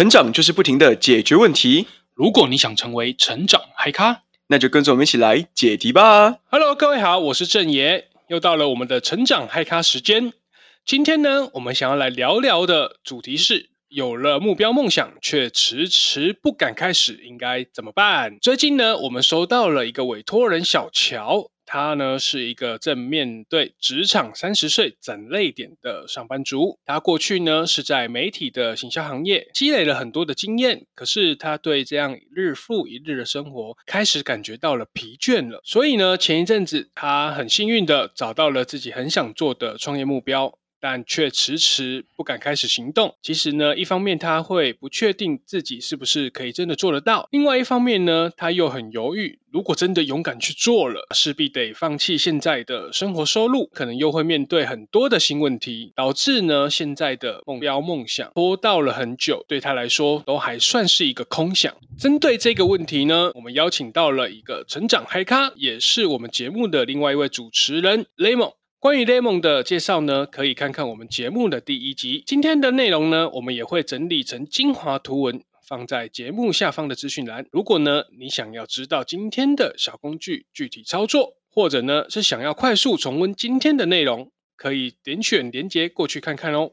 成长就是不停的解决问题。如果你想成为成长嗨咖，那就跟着我们一起来解题吧。Hello，各位好，我是郑爷，又到了我们的成长嗨咖时间。今天呢，我们想要来聊聊的主题是：有了目标梦想却迟迟不敢开始，应该怎么办？最近呢，我们收到了一个委托人小乔。他呢是一个正面对职场三十岁整泪点的上班族。他过去呢是在媒体的行销行业积累了很多的经验，可是他对这样日复一日的生活开始感觉到了疲倦了。所以呢，前一阵子他很幸运的找到了自己很想做的创业目标。但却迟迟不敢开始行动。其实呢，一方面他会不确定自己是不是可以真的做得到；另外一方面呢，他又很犹豫，如果真的勇敢去做了，势必得放弃现在的生活收入，可能又会面对很多的新问题，导致呢现在的目标梦想拖到了很久，对他来说都还算是一个空想。针对这个问题呢，我们邀请到了一个成长嗨咖，也是我们节目的另外一位主持人雷蒙。关于 Lemon 的介绍呢，可以看看我们节目的第一集。今天的内容呢，我们也会整理成精华图文，放在节目下方的资讯栏。如果呢，你想要知道今天的小工具具体操作，或者呢是想要快速重温今天的内容，可以点选连接过去看看哦。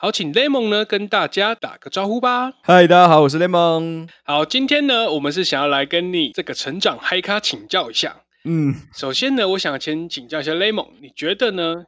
好，请 Lemon 呢跟大家打个招呼吧。嗨，大家好，我是 Lemon。好，今天呢，我们是想要来跟你这个成长嗨咖请教一下。嗯，首先呢，我想先请教一下 Lemon，你觉得呢？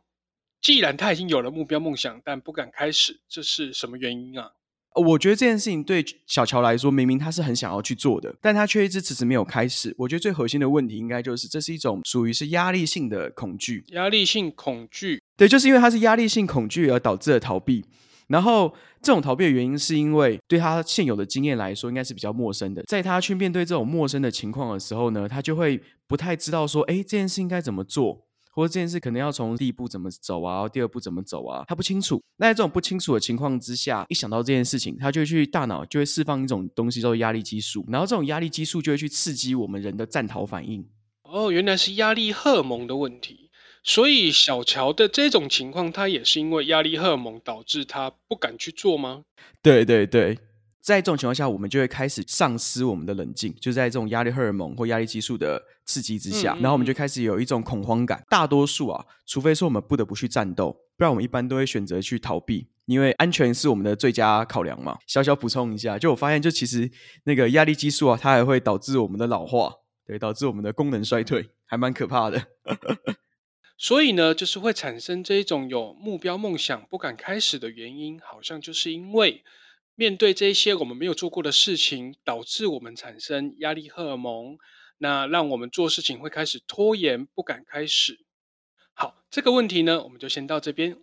既然他已经有了目标梦想，但不敢开始，这是什么原因啊？我觉得这件事情对小乔来说，明明他是很想要去做的，但他却一直迟迟没有开始。我觉得最核心的问题，应该就是这是一种属于是压力性的恐惧。压力性恐惧，对，就是因为他是压力性恐惧而导致的逃避。然后这种逃避的原因，是因为对他现有的经验来说，应该是比较陌生的。在他去面对这种陌生的情况的时候呢，他就会不太知道说，哎，这件事应该怎么做，或者这件事可能要从第一步怎么走啊，第二步怎么走啊，他不清楚。那在这种不清楚的情况之下，一想到这件事情，他就会去大脑就会释放一种东西叫做压力激素，然后这种压力激素就会去刺激我们人的战逃反应。哦，原来是压力荷尔蒙的问题。所以小乔的这种情况，他也是因为压力荷尔蒙导致他不敢去做吗？对对对，在这种情况下，我们就会开始丧失我们的冷静，就在这种压力荷尔蒙或压力激素的刺激之下，嗯嗯，然后我们就开始有一种恐慌感。大多数啊，除非说我们不得不去战斗，不然我们一般都会选择去逃避，因为安全是我们的最佳考量嘛。小小补充一下，就我发现，就其实那个压力激素啊，它还会导致我们的老化，对，导致我们的功能衰退，还蛮可怕的。所以呢，就是会产生这一种有目标梦想不敢开始的原因，好像就是因为面对这些我们没有做过的事情，导致我们产生压力荷尔蒙，那让我们做事情会开始拖延，不敢开始。好，这个问题呢，我们就先到这边。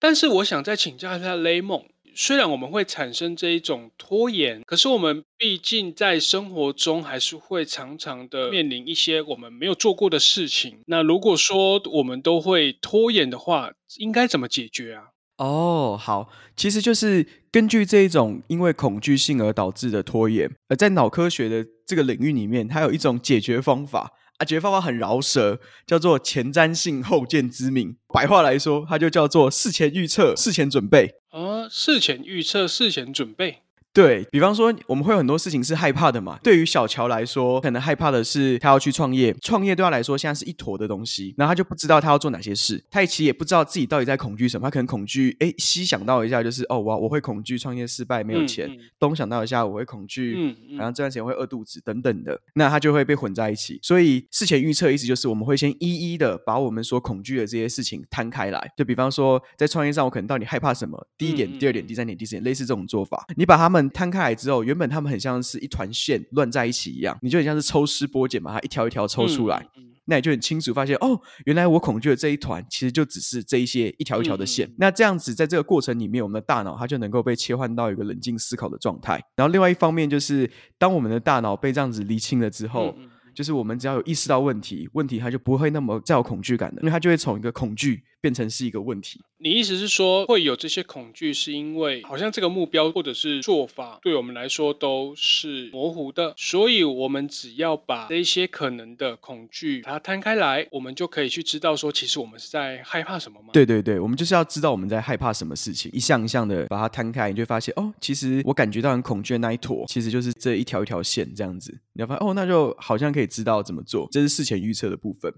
但是我想再请教一下雷蒙。虽然我们会产生这一种拖延，可是我们毕竟在生活中还是会常常的面临一些我们没有做过的事情。那如果说我们都会拖延的话，应该怎么解决啊？哦，好，其实就是根据这一种因为恐惧性而导致的拖延，而在脑科学的这个领域里面，它有一种解决方法。啊，解决方法很饶舌，叫做前瞻性后见之明。白话来说，它就叫做事前预测、事前准备。而，事前预测、事前准备。对，比方说，我们会有很多事情是害怕的嘛。对于小乔来说，可能害怕的是他要去创业，创业对他来说现在是一坨的东西，然后他就不知道他要做哪些事，他其实也不知道自己到底在恐惧什么。他可能恐惧，哎，西想到一下就是哦，我我会恐惧创业失败没有钱；嗯嗯、东想到一下我会恐惧，然后这段时间会饿肚子等等的，那他就会被混在一起。所以事前预测意思就是我们会先一一的把我们所恐惧的这些事情摊开来。就比方说在创业上，我可能到底害怕什么？第一点、嗯、第二点、第三点、第四点，类似这种做法，你把它们摊开来之后。原本他们很像是一团线乱在一起一样，你就很像是抽丝剥茧，把它一条一条抽出来，嗯嗯、那你就很清楚发现哦，原来我恐惧的这一团其实就只是这一些一条一条的线。嗯、那这样子在这个过程里面，我们的大脑它就能够被切换到一个冷静思考的状态。然后另外一方面就是，当我们的大脑被这样子厘清了之后，嗯、就是我们只要有意识到问题，问题它就不会那么再有恐惧感的，因为它就会从一个恐惧变成是一个问题。你意思是说，会有这些恐惧，是因为好像这个目标或者是做法对我们来说都是模糊的，所以我们只要把这些可能的恐惧它摊开来，我们就可以去知道说，其实我们是在害怕什么吗？对对对，我们就是要知道我们在害怕什么事情，一项一项的把它摊开，你就会发现哦，其实我感觉到很恐惧的那一坨，其实就是这一条一条线这样子。你要发现哦，那就好像可以知道怎么做，这是事前预测的部分。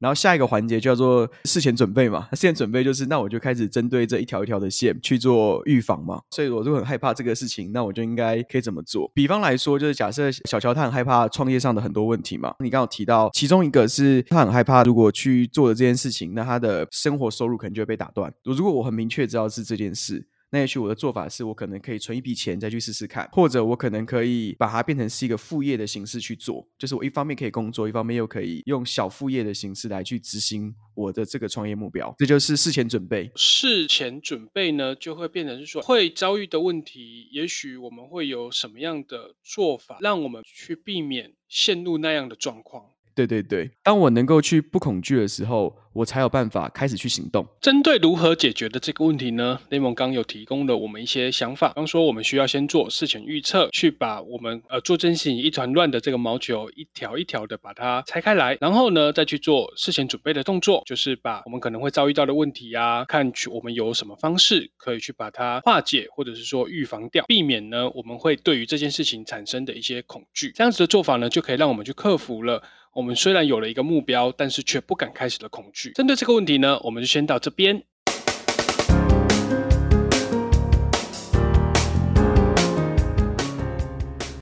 然后下一个环节叫做事前准备嘛，事前准备就是那我就开始针对这一条一条的线去做预防嘛，所以我就很害怕这个事情，那我就应该可以怎么做？比方来说，就是假设小乔他很害怕创业上的很多问题嘛，你刚刚提到其中一个是他很害怕如果去做了这件事情，那他的生活收入可能就会被打断。如果我很明确知道是这件事。那也许我的做法是我可能可以存一笔钱再去试试看，或者我可能可以把它变成是一个副业的形式去做，就是我一方面可以工作，一方面又可以用小副业的形式来去执行我的这个创业目标。这就是事前准备。事前准备呢，就会变成是说会遭遇的问题，也许我们会有什么样的做法，让我们去避免陷入那样的状况。对对对，当我能够去不恐惧的时候，我才有办法开始去行动。针对如何解决的这个问题呢，雷蒙刚有提供了我们一些想法。刚说我们需要先做事前预测，去把我们呃做这件事情一团乱的这个毛球一条一条的把它拆开来，然后呢再去做事前准备的动作，就是把我们可能会遭遇到的问题啊，看去我们有什么方式可以去把它化解，或者是说预防掉，避免呢我们会对于这件事情产生的一些恐惧。这样子的做法呢，就可以让我们去克服了。我们虽然有了一个目标，但是却不敢开始的恐惧。针对这个问题呢，我们就先到这边。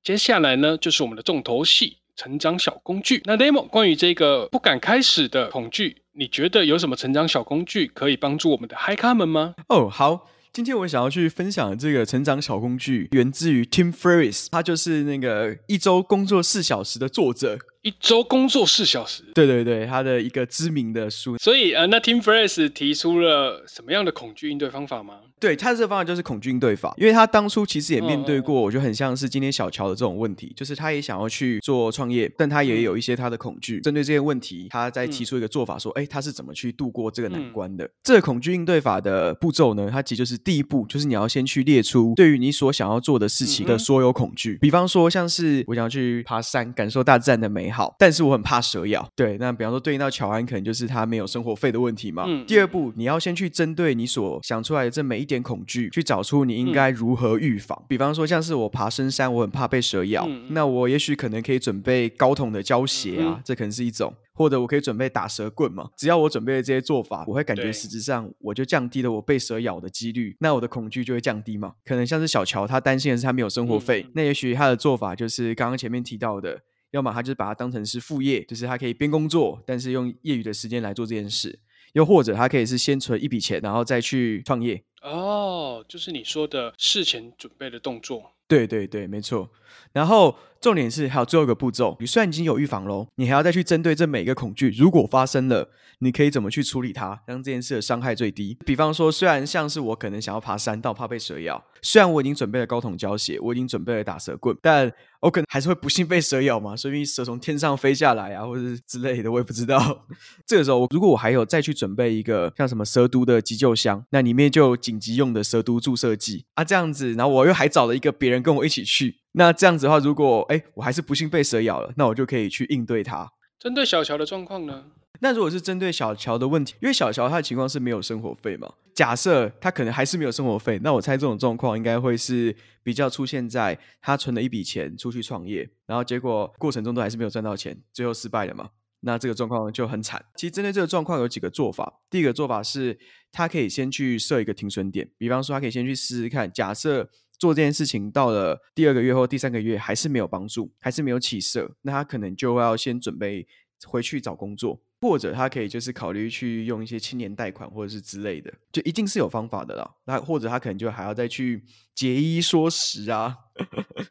接下来呢，就是我们的重头戏——成长小工具。那 Lemon，关于这个不敢开始的恐惧，你觉得有什么成长小工具可以帮助我们的嗨咖们吗？哦，好。今天我想要去分享的这个成长小工具，源自于 Tim Ferriss，他就是那个一周工作四小时的作者。一周工作四小时，对对对，他的一个知名的书。所以呃，那 Tim Ferriss 提出了什么样的恐惧应对方法吗？对，他这个方法就是恐惧应对法，因为他当初其实也面对过，我觉得很像是今天小乔的这种问题，就是他也想要去做创业，但他也有一些他的恐惧。针对这些问题，他在提出一个做法，说，哎，他是怎么去度过这个难关的？这个恐惧应对法的步骤呢，它其实就是第一步，就是你要先去列出对于你所想要做的事情的所有恐惧。比方说，像是我想要去爬山，感受大自然的美好，但是我很怕蛇咬。对，那比方说对应到乔安，可能就是他没有生活费的问题嘛。第二步，你要先去针对你所想出来的这每一点恐惧，去找出你应该如何预防。比方说，像是我爬深山，我很怕被蛇咬，那我也许可能可以准备高筒的胶鞋啊，这可能是一种。或者我可以准备打蛇棍嘛？只要我准备了这些做法，我会感觉实质上我就降低了我被蛇咬的几率，那我的恐惧就会降低嘛。可能像是小乔，他担心的是他没有生活费，那也许他的做法就是刚刚前面提到的。要么他就是把它当成是副业，就是他可以边工作，但是用业余的时间来做这件事；又或者他可以是先存一笔钱，然后再去创业。哦，就是你说的事前准备的动作。对对对，没错。然后重点是还有最后一个步骤，你虽然已经有预防喽，你还要再去针对这每一个恐惧，如果发生了，你可以怎么去处理它，让这件事的伤害最低。比方说，虽然像是我可能想要爬山，但我怕被蛇咬；虽然我已经准备了高筒胶鞋，我已经准备了打蛇棍，但我可能还是会不幸被蛇咬嘛，所以蛇从天上飞下来啊，或者之类的，我也不知道。这个时候，如果我还有再去准备一个像什么蛇毒的急救箱，那里面就有紧急用的蛇毒注射剂啊，这样子，然后我又还找了一个别人跟我一起去。那这样子的话，如果哎，我还是不幸被蛇咬了，那我就可以去应对它。针对小乔的状况呢？那如果是针对小乔的问题，因为小乔他的情况是没有生活费嘛，假设他可能还是没有生活费，那我猜这种状况应该会是比较出现在他存了一笔钱出去创业，然后结果过程中都还是没有赚到钱，最后失败了嘛。那这个状况就很惨。其实针对这个状况有几个做法，第一个做法是他可以先去设一个停损点，比方说他可以先去试试看，假设。做这件事情到了第二个月或第三个月还是没有帮助，还是没有起色，那他可能就要先准备回去找工作，或者他可以就是考虑去用一些青年贷款或者是之类的，就一定是有方法的啦。那或者他可能就还要再去节衣缩食啊。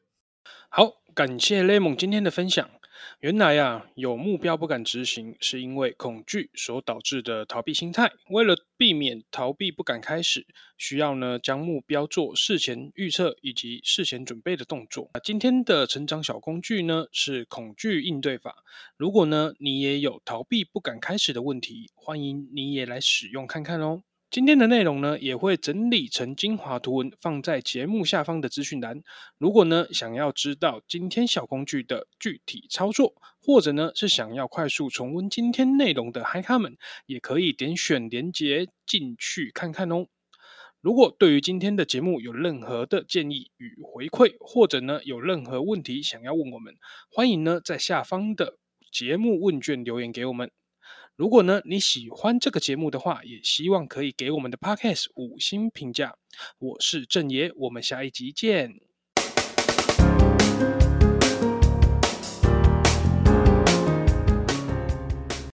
好，感谢雷蒙今天的分享。原来啊，有目标不敢执行，是因为恐惧所导致的逃避心态。为了避免逃避不敢开始，需要呢将目标做事前预测以及事前准备的动作。那今天的成长小工具呢是恐惧应对法。如果呢你也有逃避不敢开始的问题，欢迎你也来使用看看哦。今天的内容呢，也会整理成精华图文，放在节目下方的资讯栏。如果呢，想要知道今天小工具的具体操作，或者呢，是想要快速重温今天内容的嗨咖们，也可以点选连结进去看看哦。如果对于今天的节目有任何的建议与回馈，或者呢，有任何问题想要问我们，欢迎呢，在下方的节目问卷留言给我们。如果呢，你喜欢这个节目的话，也希望可以给我们的 Podcast 五星评价。我是郑爷，我们下一集见。